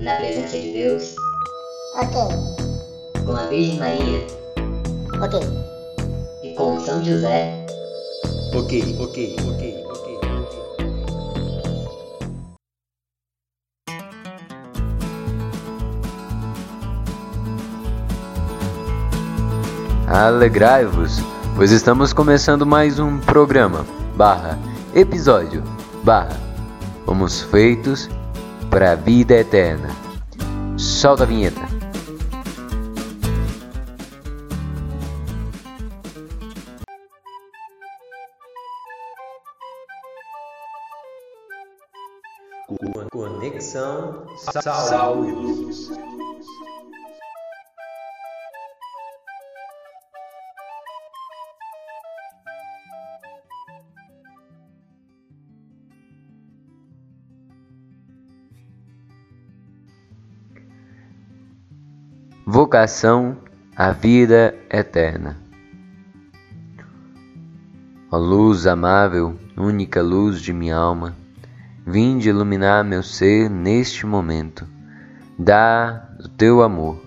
na presença de Deus, Ok. com a Virgem Maria Ok. e com São José, Ok, ok, ok, ok. Alegrai-vos, pois estamos começando mais um programa, barra, episódio, barra, fomos feitos para a vida eterna. Solta a vinheta. Conexão Saúde. Vocação à vida eterna. Ó luz amável, única luz de minha alma, vinde iluminar meu ser neste momento. Dá o teu amor,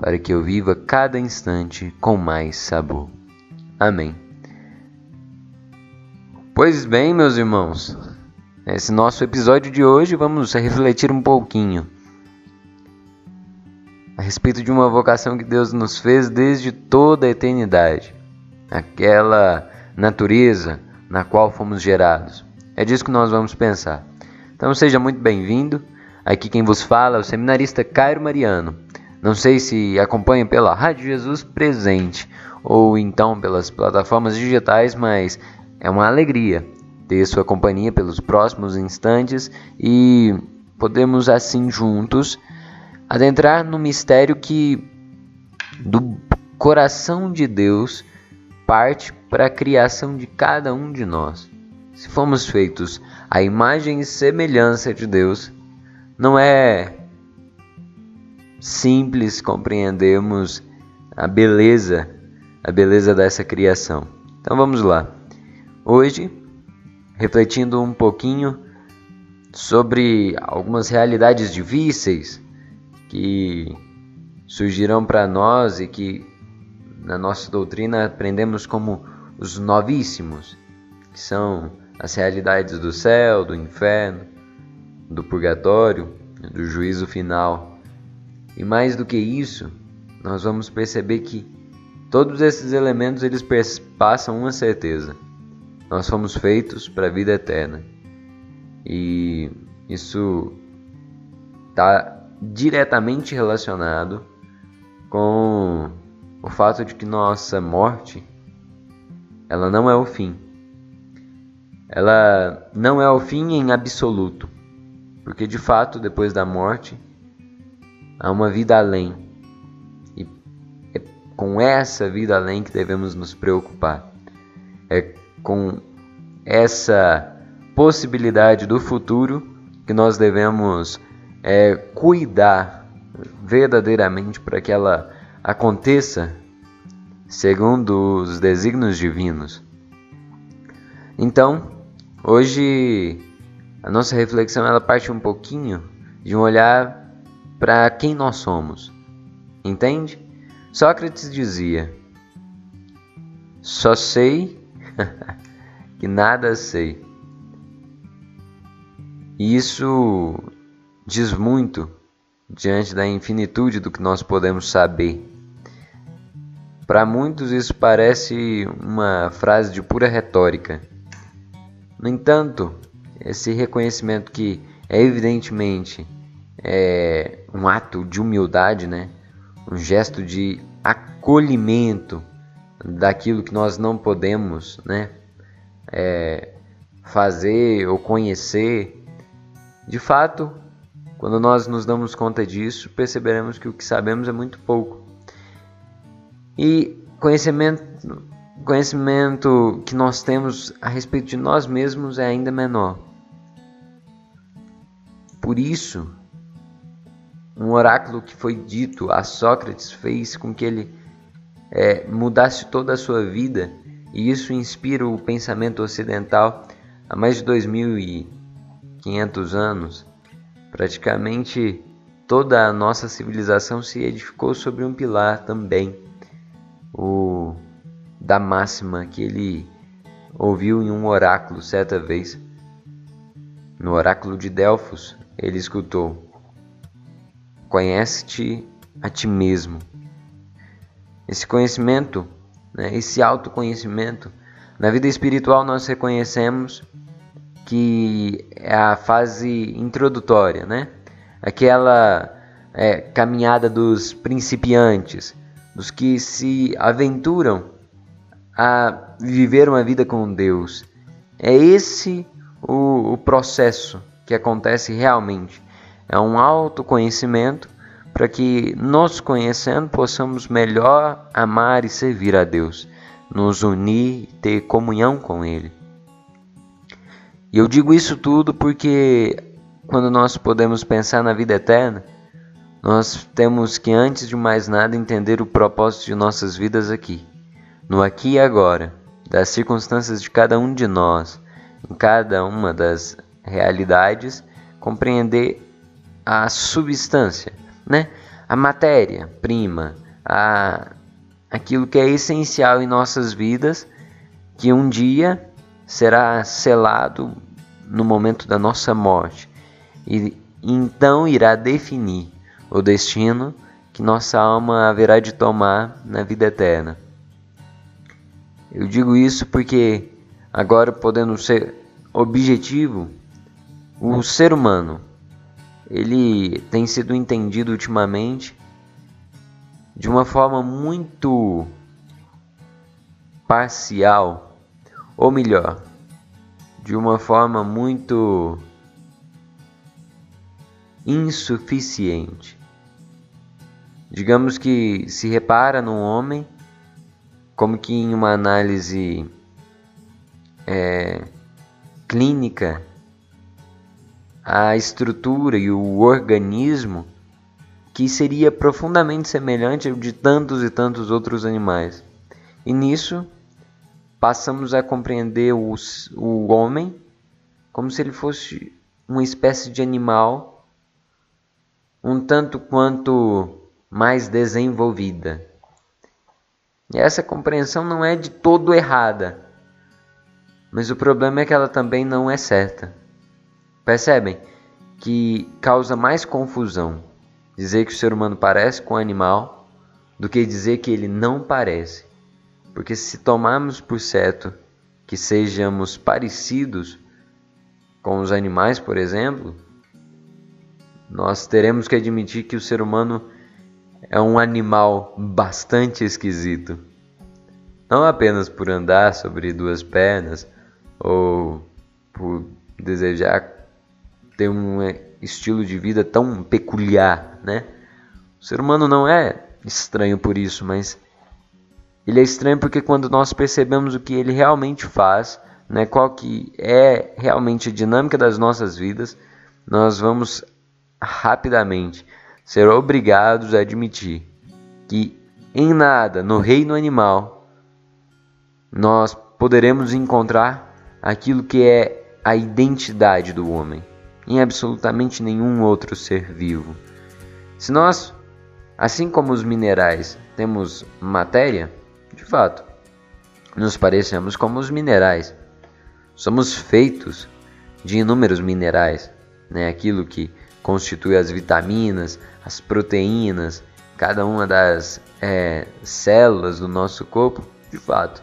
para que eu viva cada instante com mais sabor. Amém. Pois bem, meus irmãos, nesse nosso episódio de hoje vamos refletir um pouquinho a respeito de uma vocação que Deus nos fez desde toda a eternidade, aquela natureza na qual fomos gerados. É disso que nós vamos pensar. Então seja muito bem-vindo. Aqui quem vos fala é o seminarista Cairo Mariano. Não sei se acompanha pela Rádio Jesus Presente ou então pelas plataformas digitais, mas é uma alegria ter sua companhia pelos próximos instantes e podemos assim juntos adentrar no mistério que do coração de Deus parte para a criação de cada um de nós. Se fomos feitos à imagem e semelhança de Deus, não é simples compreendermos a beleza, a beleza dessa criação. Então vamos lá. Hoje, refletindo um pouquinho sobre algumas realidades difíceis que surgirão para nós e que na nossa doutrina aprendemos como os novíssimos, que são as realidades do céu, do inferno, do purgatório, do juízo final. E mais do que isso, nós vamos perceber que todos esses elementos eles passam uma certeza. Nós fomos feitos para a vida eterna. E isso está diretamente relacionado com o fato de que nossa morte ela não é o fim. Ela não é o fim em absoluto, porque de fato depois da morte há uma vida além. E é com essa vida além que devemos nos preocupar. É com essa possibilidade do futuro que nós devemos é, cuidar verdadeiramente para que ela aconteça segundo os desígnios divinos. Então, hoje a nossa reflexão ela parte um pouquinho de um olhar para quem nós somos. Entende? Sócrates dizia: Só sei que nada sei. Isso diz muito diante da infinitude do que nós podemos saber. Para muitos isso parece uma frase de pura retórica. No entanto, esse reconhecimento que é evidentemente é um ato de humildade, né? um gesto de acolhimento daquilo que nós não podemos né? É, fazer ou conhecer. De fato, quando nós nos damos conta disso, perceberemos que o que sabemos é muito pouco. E conhecimento, conhecimento que nós temos a respeito de nós mesmos é ainda menor. Por isso, um oráculo que foi dito a Sócrates fez com que ele é, mudasse toda a sua vida, e isso inspira o pensamento ocidental há mais de 2.500 anos. Praticamente toda a nossa civilização se edificou sobre um pilar também, o da máxima que ele ouviu em um oráculo certa vez. No oráculo de Delfos, ele escutou: Conhece-te a ti mesmo. Esse conhecimento, né, esse autoconhecimento, na vida espiritual nós reconhecemos que é a fase introdutória, né? Aquela é, caminhada dos principiantes, dos que se aventuram a viver uma vida com Deus. É esse o, o processo que acontece realmente. É um autoconhecimento para que, nos conhecendo, possamos melhor amar e servir a Deus, nos unir e ter comunhão com Ele. E eu digo isso tudo porque quando nós podemos pensar na vida eterna, nós temos que, antes de mais nada, entender o propósito de nossas vidas aqui, no aqui e agora, das circunstâncias de cada um de nós, em cada uma das realidades, compreender a substância, né? a matéria prima, a, aquilo que é essencial em nossas vidas, que um dia será selado no momento da nossa morte e então irá definir o destino que nossa alma haverá de tomar na vida eterna. Eu digo isso porque agora podendo ser objetivo, o ser humano ele tem sido entendido ultimamente de uma forma muito parcial, ou melhor, de uma forma muito insuficiente. Digamos que se repara no homem como que em uma análise é, clínica a estrutura e o organismo que seria profundamente semelhante ao de tantos e tantos outros animais. E nisso passamos a compreender os, o homem como se ele fosse uma espécie de animal um tanto quanto mais desenvolvida. E essa compreensão não é de todo errada, mas o problema é que ela também não é certa. Percebem que causa mais confusão dizer que o ser humano parece com um animal do que dizer que ele não parece. Porque se tomarmos por certo que sejamos parecidos com os animais, por exemplo, nós teremos que admitir que o ser humano é um animal bastante esquisito. Não apenas por andar sobre duas pernas ou por desejar ter um estilo de vida tão peculiar, né? O ser humano não é estranho por isso, mas ele é estranho porque quando nós percebemos o que ele realmente faz, né, qual que é realmente a dinâmica das nossas vidas, nós vamos rapidamente ser obrigados a admitir que em nada no reino animal nós poderemos encontrar aquilo que é a identidade do homem, em absolutamente nenhum outro ser vivo. Se nós, assim como os minerais, temos matéria, de fato, nos parecemos como os minerais. Somos feitos de inúmeros minerais, né? aquilo que constitui as vitaminas, as proteínas, cada uma das é, células do nosso corpo, de fato,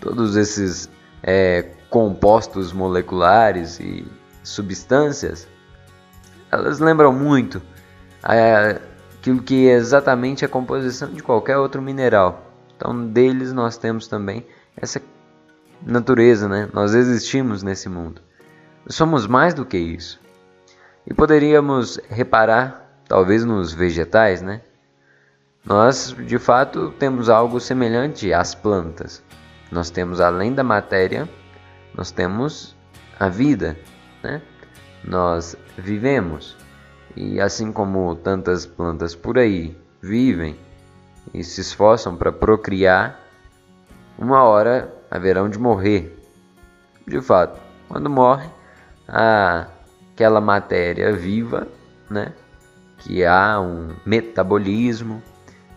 todos esses é, compostos moleculares e substâncias, elas lembram muito é, aquilo que é exatamente a composição de qualquer outro mineral. Então, deles nós temos também essa natureza, né? Nós existimos nesse mundo. Somos mais do que isso. E poderíamos reparar, talvez nos vegetais, né? Nós, de fato, temos algo semelhante às plantas. Nós temos além da matéria, nós temos a vida, né? Nós vivemos. E assim como tantas plantas por aí vivem, e se esforçam para procriar, uma hora haverão de morrer. De fato, quando morre, aquela matéria viva, né, que há um metabolismo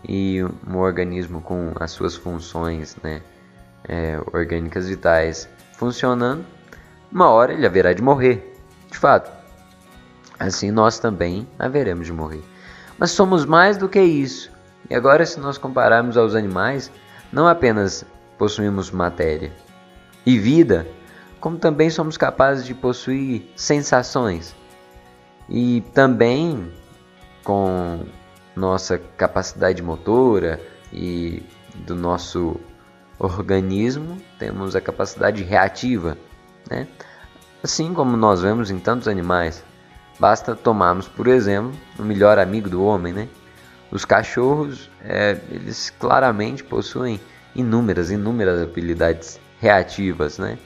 e um organismo com as suas funções né, é, orgânicas vitais funcionando, uma hora ele haverá de morrer, de fato. Assim nós também haveremos de morrer. Mas somos mais do que isso. E agora, se nós compararmos aos animais, não apenas possuímos matéria e vida, como também somos capazes de possuir sensações. E também com nossa capacidade motora e do nosso organismo, temos a capacidade reativa, né? assim como nós vemos em tantos animais. Basta tomarmos, por exemplo, o melhor amigo do homem, né? Os cachorros, é, eles claramente possuem inúmeras, inúmeras habilidades reativas, né?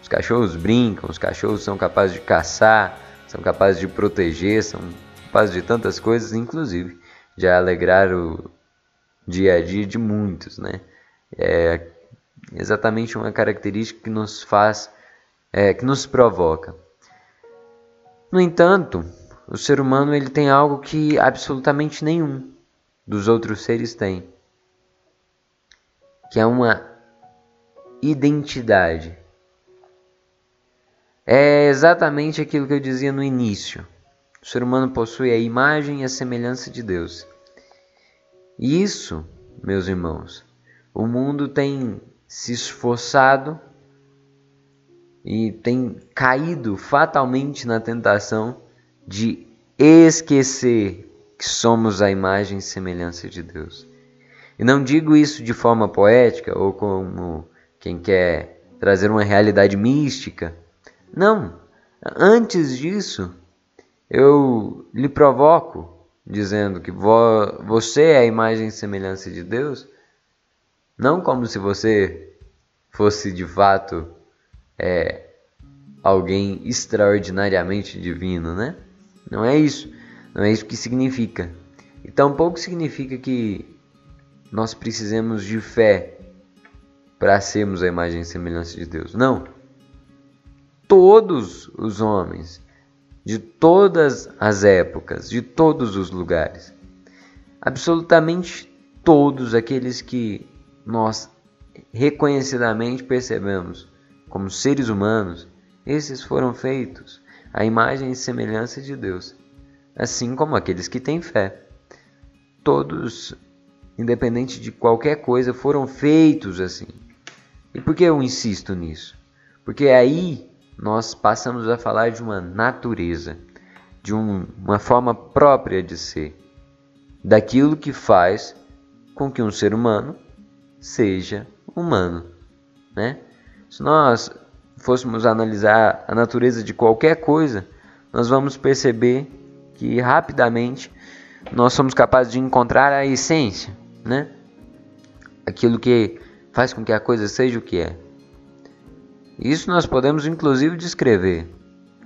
Os cachorros brincam, os cachorros são capazes de caçar, são capazes de proteger, são capazes de tantas coisas, inclusive de alegrar o dia a dia de muitos, né? É exatamente uma característica que nos faz, é, que nos provoca. No entanto, o ser humano ele tem algo que absolutamente nenhum dos outros seres tem, que é uma identidade. É exatamente aquilo que eu dizia no início. O ser humano possui a imagem e a semelhança de Deus. E isso, meus irmãos, o mundo tem se esforçado e tem caído fatalmente na tentação de esquecer que somos a imagem e semelhança de Deus. E não digo isso de forma poética ou como quem quer trazer uma realidade mística. Não. Antes disso, eu lhe provoco dizendo que vo você é a imagem e semelhança de Deus, não como se você fosse de fato é, alguém extraordinariamente divino, né? Não é isso. Não é isso que significa. E tampouco significa que nós precisemos de fé para sermos a imagem e semelhança de Deus. Não. Todos os homens, de todas as épocas, de todos os lugares, absolutamente todos aqueles que nós reconhecidamente percebemos como seres humanos, esses foram feitos à imagem e semelhança de Deus, assim como aqueles que têm fé. Todos, independente de qualquer coisa, foram feitos assim. E por que eu insisto nisso? Porque aí nós passamos a falar de uma natureza, de um, uma forma própria de ser, daquilo que faz com que um ser humano seja humano, né? Se nós fôssemos analisar a natureza de qualquer coisa, nós vamos perceber que rapidamente nós somos capazes de encontrar a essência, né? Aquilo que faz com que a coisa seja o que é. Isso nós podemos inclusive descrever.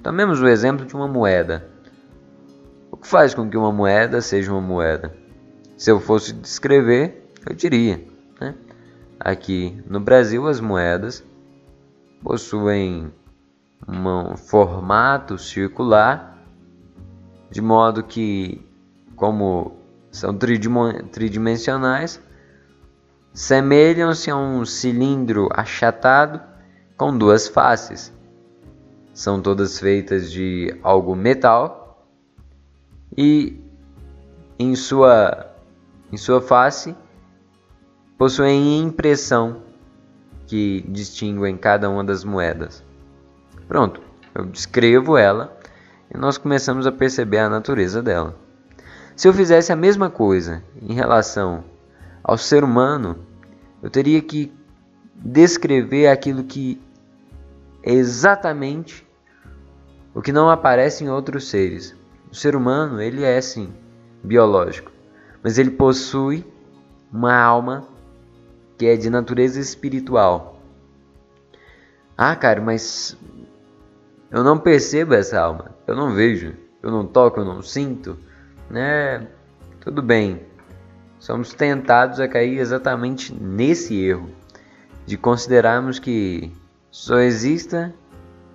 Tomemos o exemplo de uma moeda. O que faz com que uma moeda seja uma moeda? Se eu fosse descrever, eu diria Aqui no Brasil, as moedas possuem um formato circular, de modo que, como são tridimensionais, semelham-se a um cilindro achatado com duas faces. São todas feitas de algo metal e em sua, em sua face possuem impressão que distinguem cada uma das moedas. Pronto, eu descrevo ela e nós começamos a perceber a natureza dela. Se eu fizesse a mesma coisa em relação ao ser humano, eu teria que descrever aquilo que é exatamente o que não aparece em outros seres. O ser humano, ele é sim biológico, mas ele possui uma alma que é de natureza espiritual. Ah, cara, mas eu não percebo essa alma, eu não vejo, eu não toco, eu não sinto, né? Tudo bem. Somos tentados a cair exatamente nesse erro de considerarmos que só exista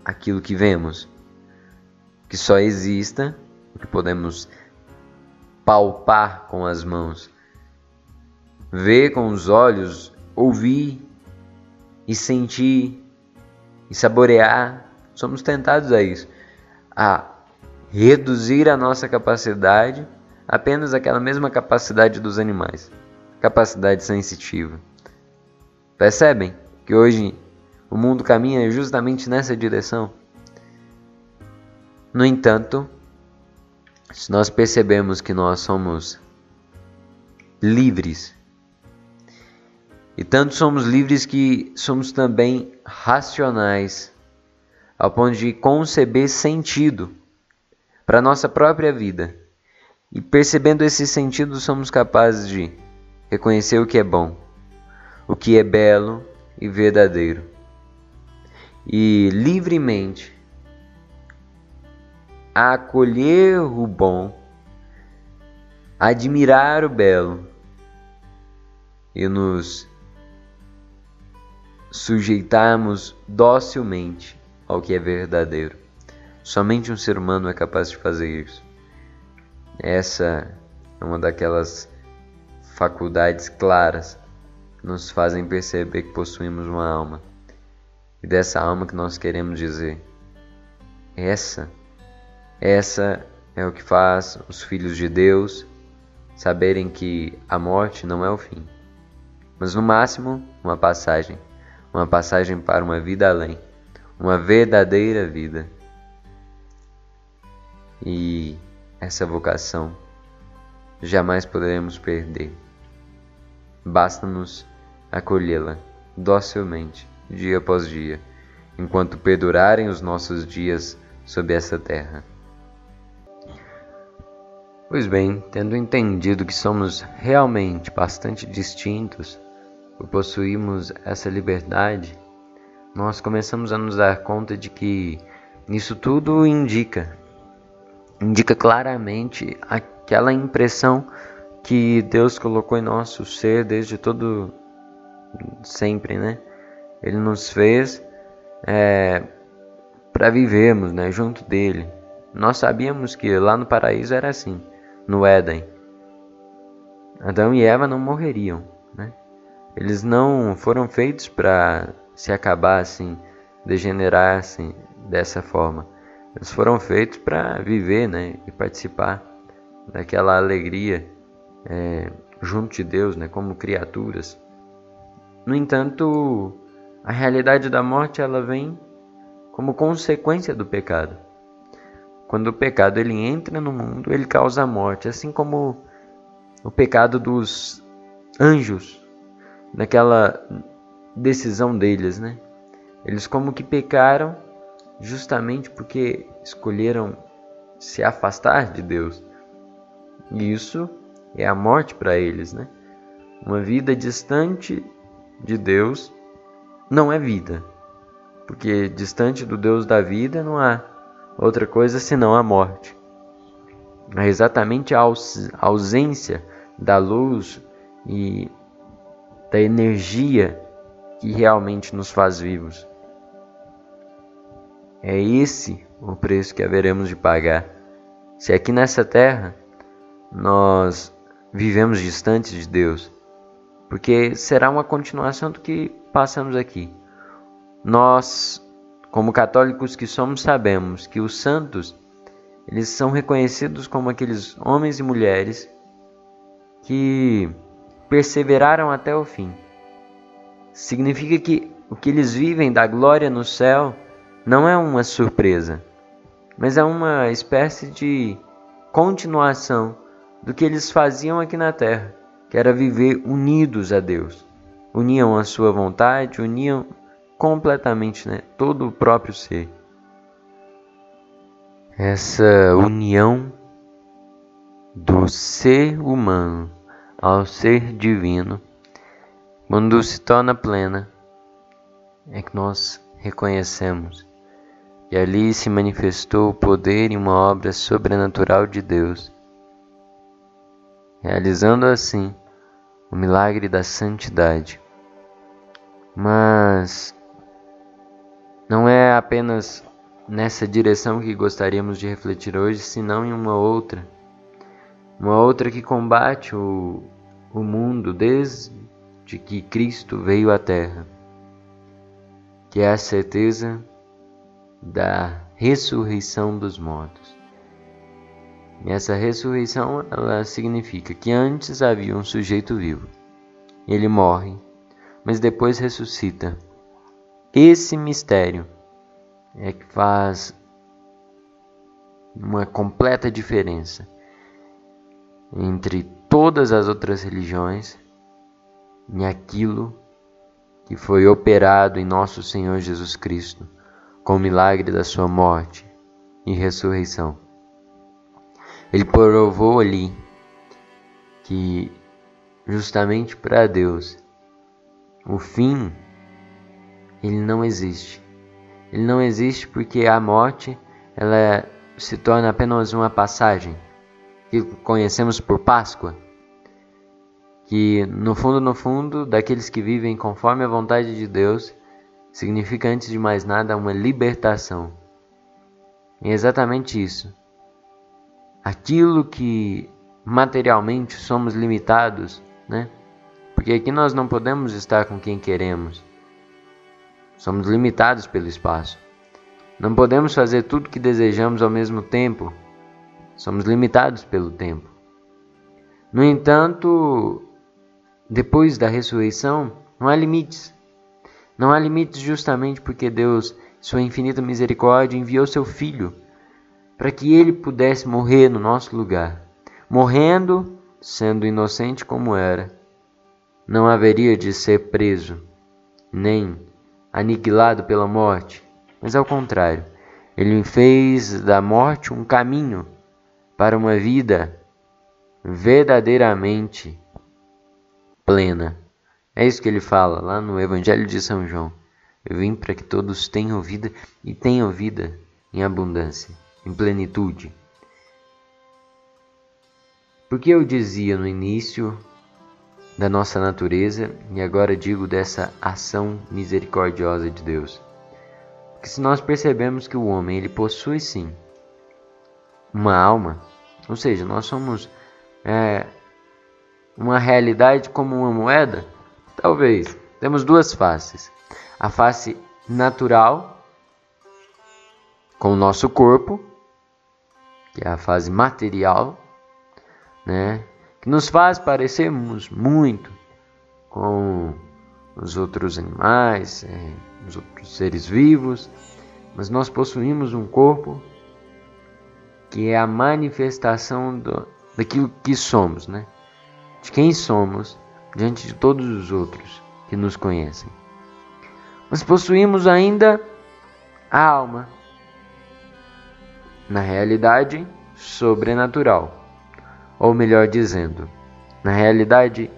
aquilo que vemos, que só exista o que podemos palpar com as mãos, ver com os olhos, ouvir e sentir e saborear. Somos tentados a isso, a reduzir a nossa capacidade apenas aquela mesma capacidade dos animais, capacidade sensitiva. Percebem que hoje o mundo caminha justamente nessa direção? No entanto, se nós percebemos que nós somos livres, e tanto somos livres que somos também racionais, ao ponto de conceber sentido para a nossa própria vida. E percebendo esse sentido, somos capazes de reconhecer o que é bom, o que é belo e verdadeiro. E livremente acolher o bom, admirar o belo e nos sujeitarmos docilmente ao que é verdadeiro. Somente um ser humano é capaz de fazer isso. Essa é uma daquelas faculdades claras que nos fazem perceber que possuímos uma alma. E dessa alma que nós queremos dizer: essa, essa é o que faz os filhos de Deus saberem que a morte não é o fim, mas no máximo uma passagem, uma passagem para uma vida além, uma verdadeira vida. E essa vocação jamais poderemos perder. Basta-nos acolhê-la docilmente, dia após dia, enquanto perdurarem os nossos dias sob essa terra. Pois bem, tendo entendido que somos realmente bastante distintos por possuirmos essa liberdade, nós começamos a nos dar conta de que isso tudo indica indica claramente aquela impressão que Deus colocou em nosso ser desde todo sempre, né? Ele nos fez é, para vivermos, né, junto dele. Nós sabíamos que lá no paraíso era assim, no Éden. Adão e Eva não morreriam, né? Eles não foram feitos para se acabar degenerar assim, dessa forma. Eles foram feitos para viver né, e participar daquela alegria é, junto de Deus, né, como criaturas. No entanto, a realidade da morte ela vem como consequência do pecado. Quando o pecado ele entra no mundo, ele causa a morte, assim como o pecado dos anjos, naquela decisão deles, né? Eles como que pecaram justamente porque escolheram se afastar de Deus. E isso é a morte para eles, né? Uma vida distante de Deus não é vida, porque distante do Deus da vida não há outra coisa senão a morte. É exatamente a ausência da luz e da energia que realmente nos faz vivos. É esse o preço que haveremos de pagar. Se aqui nessa terra nós vivemos distantes de Deus, porque será uma continuação do que passamos aqui. Nós, como católicos que somos, sabemos que os santos eles são reconhecidos como aqueles homens e mulheres que perseveraram até o fim. Significa que o que eles vivem da glória no céu não é uma surpresa, mas é uma espécie de continuação do que eles faziam aqui na terra, que era viver unidos a Deus. Uniam a sua vontade, uniam completamente né, todo o próprio ser. Essa união do ser humano ao ser divino, quando se torna plena, é que nós reconhecemos e ali se manifestou o poder e uma obra sobrenatural de Deus, realizando assim o milagre da santidade. Mas não é apenas nessa direção que gostaríamos de refletir hoje, senão em uma outra. Uma outra que combate o, o mundo desde que Cristo veio à Terra, que é a certeza da ressurreição dos mortos. E essa ressurreição ela significa que antes havia um sujeito vivo. Ele morre, mas depois ressuscita. Esse mistério é que faz uma completa diferença entre todas as outras religiões e aquilo que foi operado em nosso Senhor Jesus Cristo com o milagre da sua morte e ressurreição. Ele provou ali que justamente para Deus o fim ele não existe. Ele não existe porque a morte ela se torna apenas uma passagem que conhecemos por Páscoa, que no fundo no fundo daqueles que vivem conforme a vontade de Deus significa antes de mais nada uma libertação. E é exatamente isso aquilo que materialmente somos limitados, né? Porque aqui nós não podemos estar com quem queremos. Somos limitados pelo espaço. Não podemos fazer tudo que desejamos ao mesmo tempo. Somos limitados pelo tempo. No entanto, depois da ressurreição, não há limites. Não há limites justamente porque Deus, sua infinita misericórdia, enviou seu filho para que ele pudesse morrer no nosso lugar. Morrendo, sendo inocente como era, não haveria de ser preso, nem aniquilado pela morte, mas ao contrário, ele fez da morte um caminho para uma vida verdadeiramente plena. É isso que ele fala lá no Evangelho de São João. Eu vim para que todos tenham vida e tenham vida em abundância em plenitude. Porque eu dizia no início da nossa natureza e agora digo dessa ação misericordiosa de Deus. Porque se nós percebemos que o homem ele possui sim uma alma, ou seja, nós somos é, uma realidade como uma moeda, talvez temos duas faces: a face natural com o nosso corpo que é a fase material, né? que nos faz parecermos muito com os outros animais, é, os outros seres vivos, mas nós possuímos um corpo que é a manifestação do, daquilo que somos, né? De quem somos diante de todos os outros que nos conhecem. Mas possuímos ainda a alma, na realidade sobrenatural, ou melhor dizendo, na realidade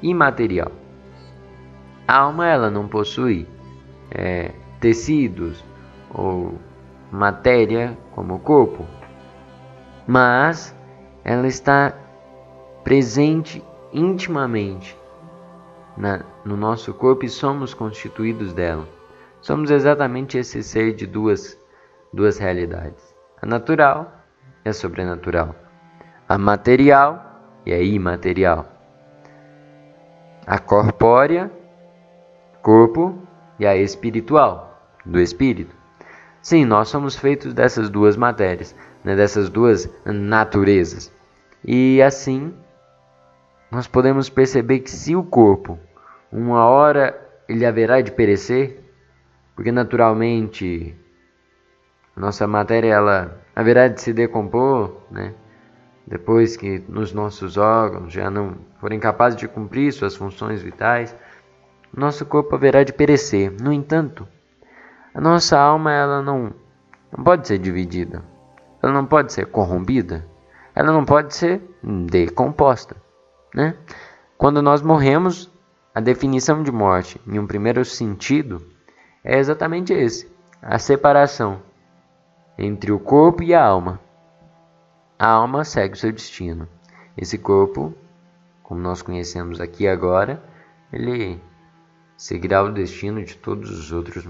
imaterial. A alma ela não possui é, tecidos ou matéria como o corpo, mas ela está presente intimamente na, no nosso corpo e somos constituídos dela. Somos exatamente esse ser de duas, duas realidades a natural e a sobrenatural, a material e a imaterial, a corpórea, corpo e a espiritual, do espírito. Sim, nós somos feitos dessas duas matérias, né, dessas duas naturezas. E assim, nós podemos perceber que se o corpo, uma hora ele haverá de perecer, porque naturalmente nossa matéria ela haverá de se decompor, né? Depois que nos nossos órgãos já não forem capazes de cumprir suas funções vitais, nosso corpo haverá de perecer. No entanto, a nossa alma ela não, não pode ser dividida, ela não pode ser corrompida, ela não pode ser decomposta, né? Quando nós morremos, a definição de morte, em um primeiro sentido, é exatamente esse: a separação entre o corpo e a alma. A alma segue o seu destino. Esse corpo, como nós conhecemos aqui agora, ele seguirá o destino de todos os outros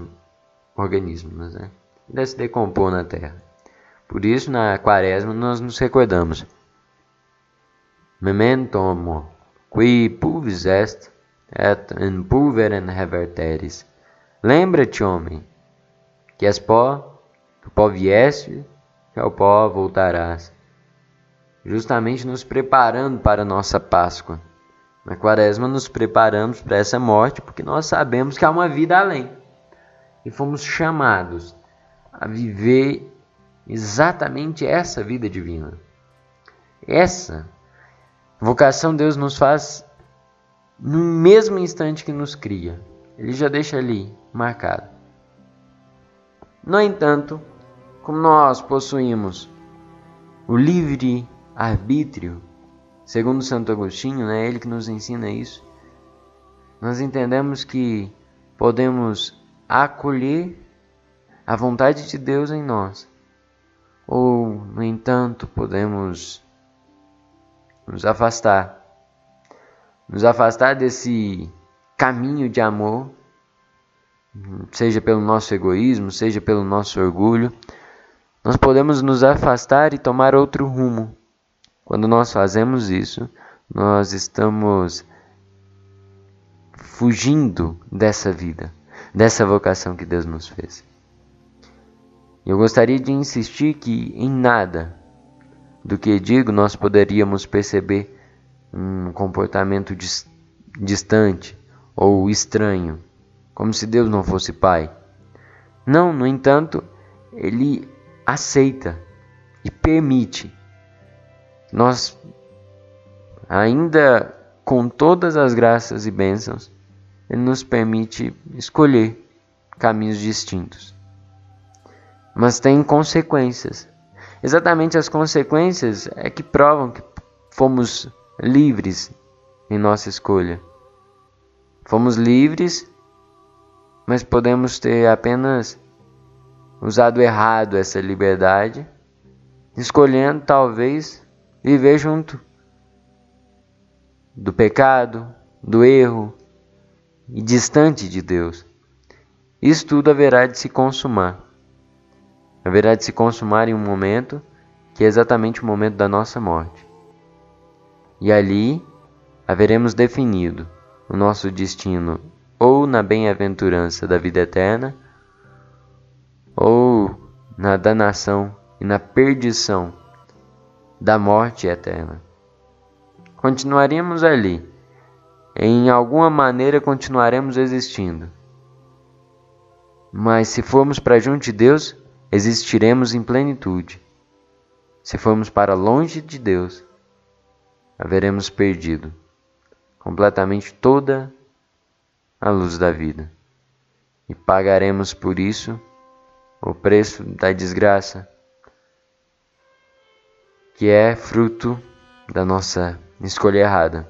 organismos, né? Ele se decompor na terra. Por isso, na quaresma, nós nos recordamos memento homo, qui pulvis est, et in pulverem reverteris. Lembra-te, homem, que és pó, do pó vieste, que ao pó voltarás. Justamente nos preparando para a nossa Páscoa. Na quaresma nos preparamos para essa morte porque nós sabemos que há uma vida além. E fomos chamados a viver exatamente essa vida divina. Essa vocação Deus nos faz no mesmo instante que nos cria. Ele já deixa ali marcado. No entanto, como nós possuímos o livre arbítrio, segundo Santo Agostinho, né, ele que nos ensina isso, nós entendemos que podemos acolher a vontade de Deus em nós, ou, no entanto, podemos nos afastar, nos afastar desse caminho de amor, seja pelo nosso egoísmo, seja pelo nosso orgulho, nós podemos nos afastar e tomar outro rumo. Quando nós fazemos isso, nós estamos fugindo dessa vida, dessa vocação que Deus nos fez. Eu gostaria de insistir que em nada do que digo nós poderíamos perceber um comportamento dis distante ou estranho, como se Deus não fosse Pai. Não, no entanto, Ele aceita e permite. Nós, ainda com todas as graças e bênçãos, Ele nos permite escolher caminhos distintos. Mas tem consequências. Exatamente as consequências é que provam que fomos livres em nossa escolha. Fomos livres, mas podemos ter apenas usado errado essa liberdade, escolhendo talvez viver junto do pecado, do erro e distante de Deus. Isso tudo haverá de se consumar. Haverá de se consumar em um momento que é exatamente o momento da nossa morte. E ali haveremos definido o nosso destino ou na bem-aventurança da vida eterna, ou na danação e na perdição da morte eterna. Continuaremos ali, em alguma maneira continuaremos existindo. Mas se formos para junto de Deus, existiremos em plenitude. Se formos para longe de Deus, haveremos perdido completamente toda a luz da vida. E pagaremos por isso o preço da desgraça, que é fruto da nossa escolha errada.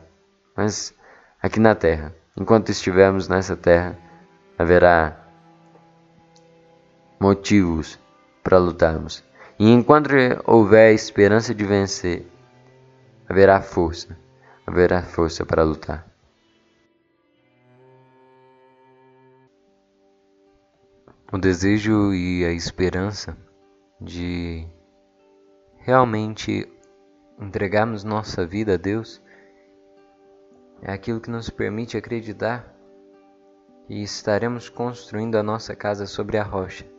Mas aqui na terra, enquanto estivermos nessa terra, haverá motivos para lutarmos. E enquanto houver esperança de vencer, haverá força, haverá força para lutar. O desejo e a esperança de realmente entregarmos nossa vida a Deus é aquilo que nos permite acreditar que estaremos construindo a nossa casa sobre a rocha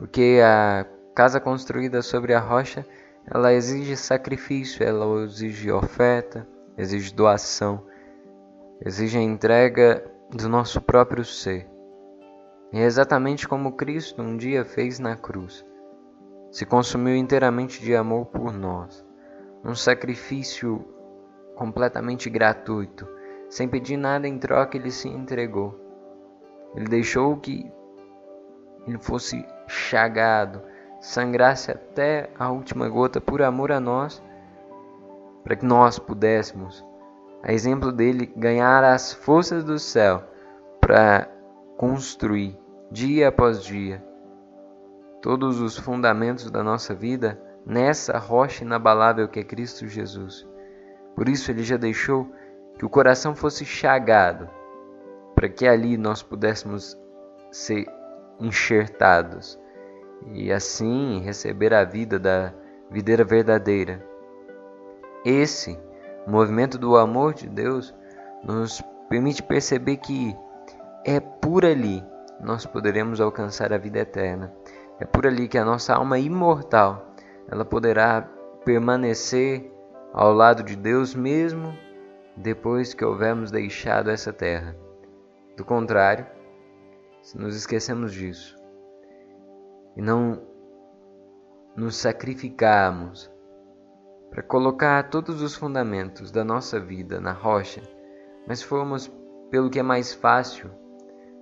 porque a casa construída sobre a rocha, ela exige sacrifício, ela exige oferta, exige doação, exige a entrega do nosso próprio ser. E é exatamente como Cristo um dia fez na cruz. Se consumiu inteiramente de amor por nós, um sacrifício completamente gratuito, sem pedir nada em troca, ele se entregou. Ele deixou que ele fosse chagado, sangrasse até a última gota por amor a nós, para que nós pudéssemos, a exemplo dele, ganhar as forças do céu para construir dia após dia todos os fundamentos da nossa vida nessa rocha inabalável que é Cristo Jesus. Por isso ele já deixou que o coração fosse chagado, para que ali nós pudéssemos ser enxertados e assim receber a vida da videira verdadeira. esse movimento do amor de Deus nos permite perceber que é por ali nós poderemos alcançar a vida eterna. É por ali que a nossa alma imortal ela poderá permanecer ao lado de Deus mesmo depois que houvermos deixado essa terra. Do contrário, se nos esquecemos disso e não nos sacrificarmos para colocar todos os fundamentos da nossa vida na rocha, mas formos pelo que é mais fácil,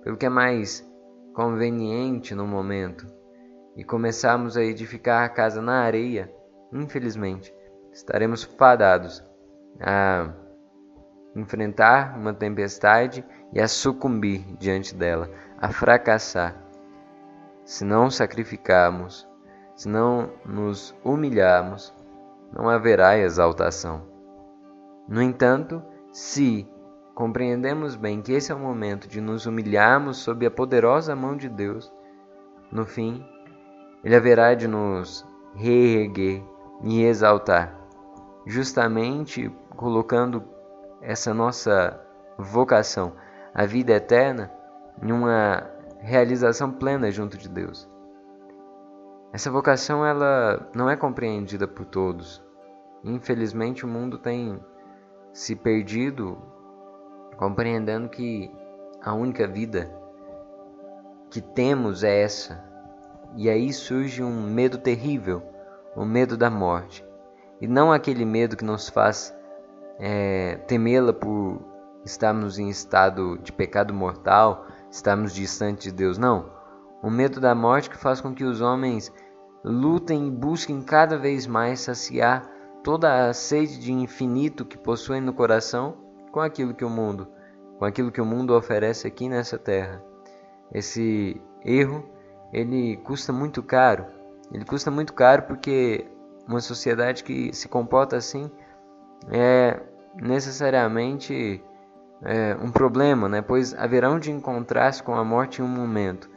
pelo que é mais conveniente no momento e começarmos a edificar a casa na areia, infelizmente, estaremos fadados a enfrentar uma tempestade e a sucumbir diante dela, a fracassar. Se não sacrificarmos, se não nos humilharmos, não haverá exaltação. No entanto, se compreendemos bem que esse é o momento de nos humilharmos sob a poderosa mão de Deus, no fim, Ele haverá de nos reerguer e exaltar, justamente colocando essa nossa vocação, a vida eterna, em uma realização plena junto de Deus. Essa vocação ela não é compreendida por todos. Infelizmente o mundo tem se perdido compreendendo que a única vida que temos é essa. E aí surge um medo terrível, o medo da morte. E não aquele medo que nos faz é, temê-la por estarmos em estado de pecado mortal, estarmos distantes de Deus. Não. O medo da morte que faz com que os homens lutem e busquem cada vez mais saciar toda a sede de infinito que possuem no coração com aquilo que o mundo, com aquilo que o mundo oferece aqui nessa terra. Esse erro, ele custa muito caro. Ele custa muito caro porque uma sociedade que se comporta assim é necessariamente é, um problema, né? pois haverão de encontrar-se com a morte em um momento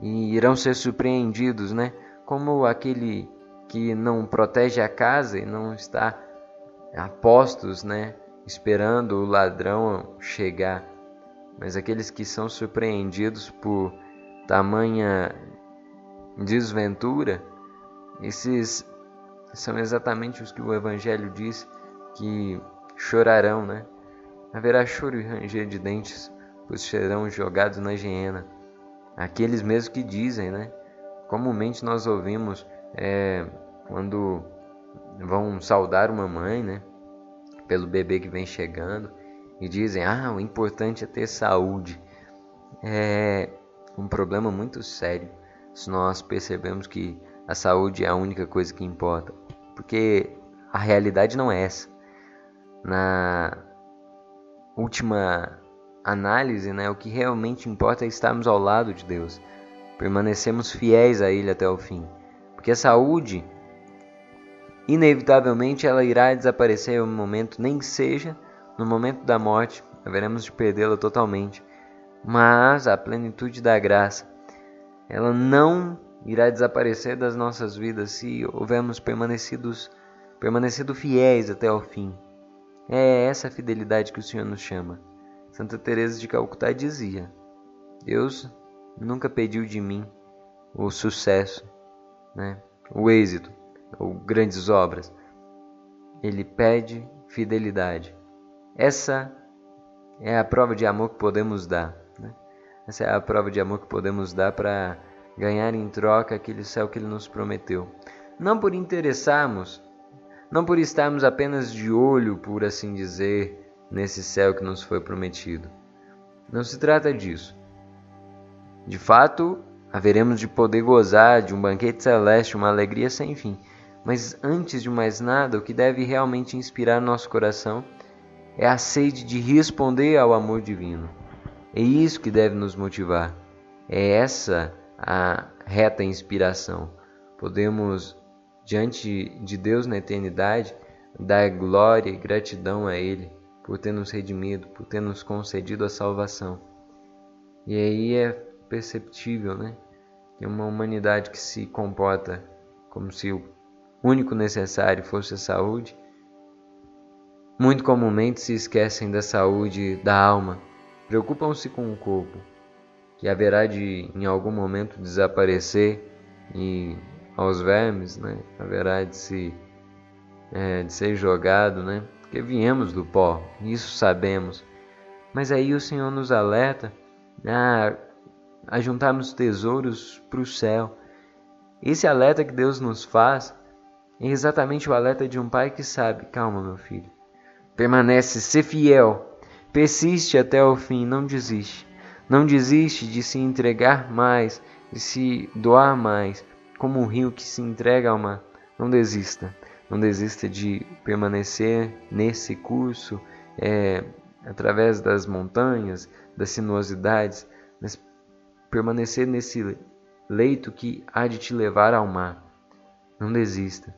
e irão ser surpreendidos, né? como aquele que não protege a casa e não está a postos, né? esperando o ladrão chegar, mas aqueles que são surpreendidos por tamanha desventura, esses são exatamente os que o Evangelho diz que chorarão, né? Haverá choro e ranger de dentes, pois serão jogados na hiena. Aqueles mesmos que dizem, né? Comumente nós ouvimos é, quando vão saudar uma mãe, né? Pelo bebê que vem chegando e dizem: Ah, o importante é ter saúde. É um problema muito sério se nós percebemos que a saúde é a única coisa que importa, porque a realidade não é essa na última análise, né, o que realmente importa é estarmos ao lado de Deus, permanecemos fiéis a Ele até o fim, porque a saúde, inevitavelmente, ela irá desaparecer em um momento, nem que seja no momento da morte, haveremos de perdê-la totalmente, mas a plenitude da graça, ela não irá desaparecer das nossas vidas se houvermos permanecidos, permanecido fiéis até o fim. É essa fidelidade que o Senhor nos chama. Santa Teresa de Calcutá dizia: Deus nunca pediu de mim o sucesso, né? o êxito ou grandes obras. Ele pede fidelidade. Essa é a prova de amor que podemos dar. Né? Essa é a prova de amor que podemos dar para ganhar em troca aquele céu que Ele nos prometeu. Não por interessarmos não por estarmos apenas de olho, por assim dizer, nesse céu que nos foi prometido. Não se trata disso. De fato, haveremos de poder gozar de um banquete celeste, uma alegria sem fim. Mas antes de mais nada, o que deve realmente inspirar nosso coração é a sede de responder ao amor divino. É isso que deve nos motivar. É essa a reta inspiração. Podemos diante de Deus na eternidade, dar glória e gratidão a Ele por ter nos redimido, por ter nos concedido a salvação. E aí é perceptível, né? Que uma humanidade que se comporta como se o único necessário fosse a saúde, muito comumente se esquecem da saúde da alma, preocupam-se com o corpo, que haverá de em algum momento desaparecer e aos vermes, né? haverá de se é, de ser jogado, né? Porque viemos do pó, isso sabemos. Mas aí o Senhor nos alerta a, a juntarmos tesouros para o céu. Esse alerta que Deus nos faz é exatamente o alerta de um pai que sabe: calma, meu filho, permanece, ser fiel, persiste até o fim, não desiste. Não desiste de se entregar mais, de se doar mais, como um rio que se entrega ao mar. Não desista. Não desista de permanecer nesse curso é, através das montanhas, das sinuosidades, mas permanecer nesse leito que há de te levar ao mar. Não desista.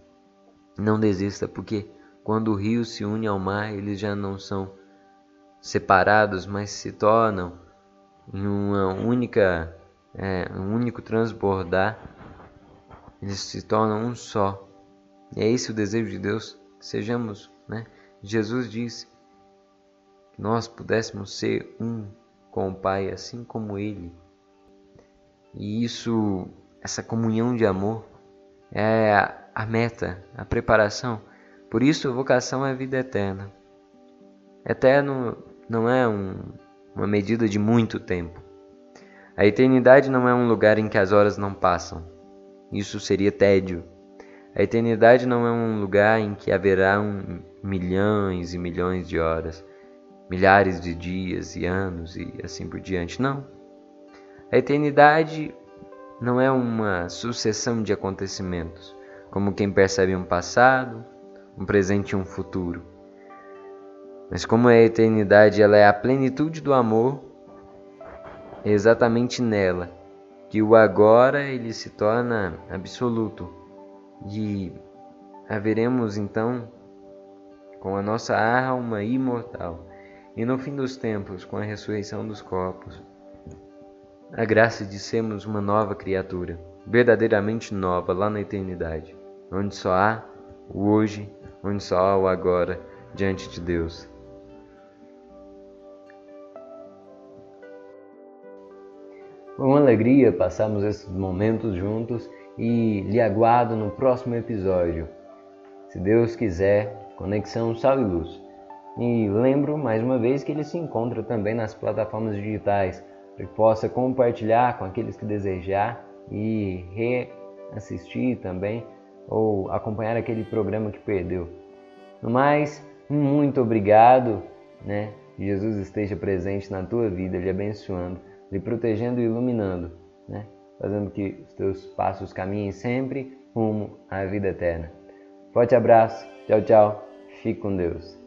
Não desista, porque quando o rio se une ao mar, eles já não são separados, mas se tornam em uma única, é, um único transbordar. Eles se tornam um só. E é esse o desejo de Deus, que sejamos, né? Jesus disse que nós pudéssemos ser um com o Pai, assim como Ele. E isso, essa comunhão de amor, é a meta, a preparação. Por isso, a vocação é a vida eterna. Eterno não é um, uma medida de muito tempo. A eternidade não é um lugar em que as horas não passam. Isso seria tédio. A eternidade não é um lugar em que haverá um, milhões e milhões de horas, milhares de dias e anos e assim por diante. Não. A eternidade não é uma sucessão de acontecimentos, como quem percebe um passado, um presente e um futuro. Mas como a eternidade ela é a plenitude do amor, é exatamente nela que o agora ele se torna absoluto e haveremos então com a nossa alma imortal e no fim dos tempos com a ressurreição dos corpos a graça de sermos uma nova criatura, verdadeiramente nova lá na eternidade, onde só há o hoje, onde só há o agora diante de Deus. Com alegria passamos esses momentos juntos e lhe aguardo no próximo episódio. Se Deus quiser, Conexão Sal e Luz. E lembro mais uma vez que ele se encontra também nas plataformas digitais, para que possa compartilhar com aqueles que desejar e reassistir também ou acompanhar aquele programa que perdeu. No mais, muito obrigado, né? Jesus esteja presente na tua vida, lhe abençoando, lhe protegendo e iluminando, né? fazendo que os teus passos caminhem sempre rumo à vida eterna. Forte abraço, tchau, tchau, fique com Deus.